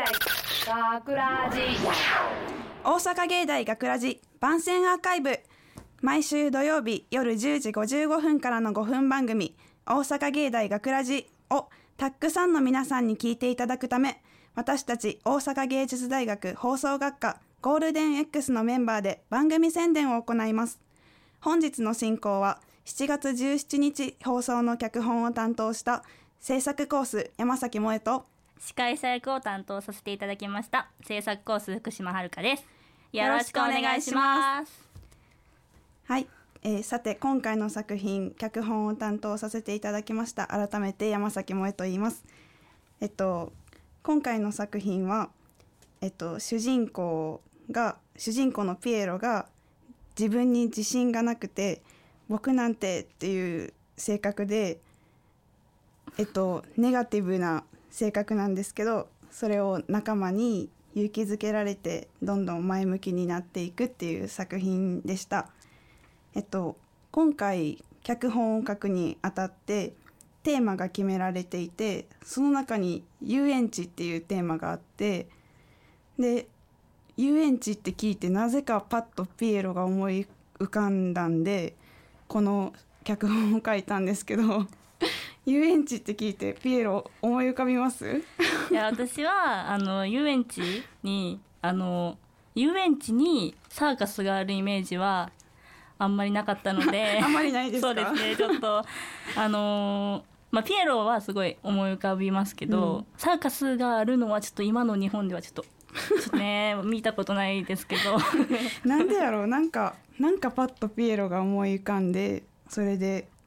大学ラジ。大阪芸大学ラジ番宣アーカイブ。毎週土曜日夜10時55分からの5分番組大阪芸大学ラジをたくさんの皆さんに聞いていただくため私たち大阪芸術大学放送学科ゴールデン X のメンバーで番組宣伝を行います。本日の進行は7月17日放送の脚本を担当した制作コース山崎萌と司会者役を担当させていただきました制作コース福島遥です。よろしくお願いします。はい、えーさて今回の作品脚本を担当させていただきました改めて山崎萌と言います。えっと今回の作品はえっと主人公が主人公のピエロが自分に自信がなくて僕なんてっていう性格でえっとネガティブな性格なんですけどそれを仲間に勇気づけられてどんどん前向きになっていくっていう作品でした。えっと、今回脚本を書くにあたってテーマが決められていてその中に遊園地っていうテーマがあってで遊園地って聞いてなぜかパッとピエロが思い浮かんだんでこの脚本を書いたんですけど遊園地って聞いてピエロ思い浮かびます？いや私はあの遊園地にあの遊園地にサーカスがあるイメージはあんまりなかったので あんまりないですか？そうですねちょっとあのまあ、ピエロはすごい思い浮かびますけど、うん。サーカスがあるのはちょっと今の日本ではちょっとちょっとね 見たことないですけど。なんでやろう？なんかなんかパッとピエロが思い浮かんでそれでパ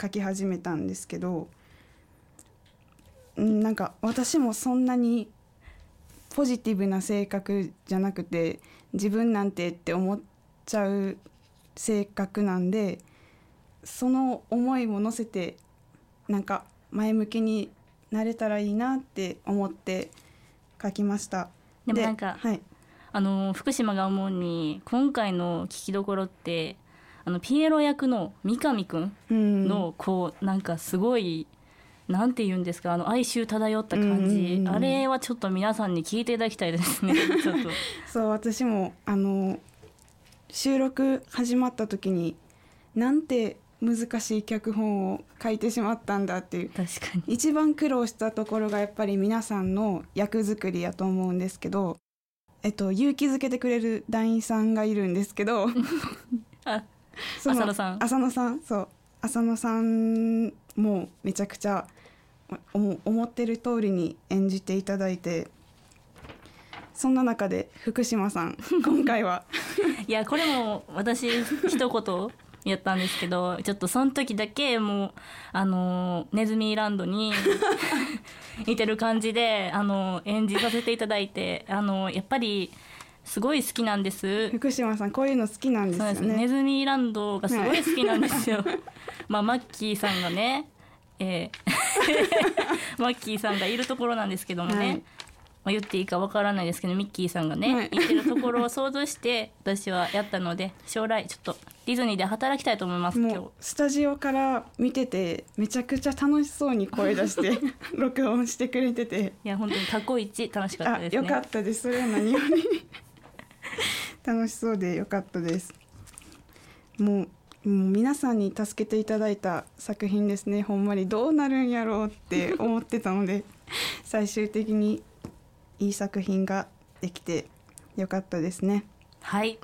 書き始めたんですけどうんなんか私もそんなにポジティブな性格じゃなくて自分なんてって思っちゃう性格なんでその思いも乗せてなんか前向きになれたらいいなって思って書きました。でもなんかはい、あの福島が思うに今回の聞きどころってあのピエロ役の三上くんうん。のこうなんかすごいなんて言うんですかあの哀愁漂った感じ。うん。あれはちょっと皆さんに聞いていただきたいですね。ちょっと。そう私もあの収録始まった時になんて難しい脚本を書いてしまったんだっていう確かに。一番苦労したところがやっぱり皆さんの役作りやと思うんですけど、えっと、勇気づけてくれる団員さんがいるんですけど あ 浅野さん。浅野さんそう。浅野さんもめちゃくちゃお思ってる通りに演じていただいてそんな中で福島さん 今回は。いやこれも私一言やったんですけどちょっとその時だけもうあのネズミランドに 似てる感じであの演じさせていただいてあのやっぱりすごい好きなんです福島さんこういうの好きなんですよそうですね。ネね。ズミランドがすごい好きなんですよ。まあマッキーさんがね、えー マッキーさんがいるところなんですけどもね、はいまあ言っていいかわからないですけどミッキーさんがね、はいい、てるところを想像して私はやったので将来ちょっとディズニーで働きたいと思います今日。スタジオから見ててめちゃくちゃ楽しそうに声出して 録音してくれてていや本当に過去一楽しかったあですね。よかったですそれは何より楽しそうでよかったです。もうもう皆さんに助けていただいた作品ですね。ほんまにどうなるんやろうって思ってたので 最終的にいい作品ができてよかったですね。はい。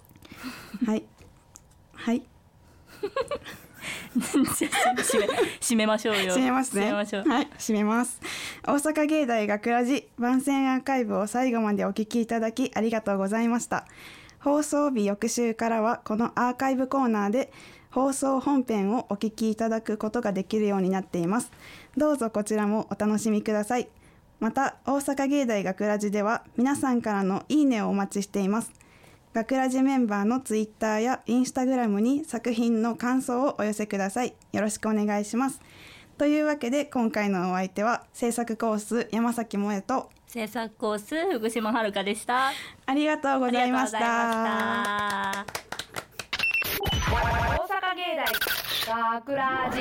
はい。はい。締め締めましょうよ。締めますね。はい。締めます。大阪芸大学ラジ番宣アーカイブを最後までお聞きいただきありがとうございました放送日翌週からはこのアーカイブコーナーで放送本編をお聞きいただくことができるようになっています。どうぞこちらもお楽しみください。また大阪芸大学ラジでは皆さんからのいいねをお待ちしています。学ラジメンバーのツイッターやインスタグラムに作品の感想をお寄せください。よろしくお願いします。というわけで今回のお相手は制作コース山崎萌と制作コース福島遥でした。ありがとうございました。大阪芸大学ラジ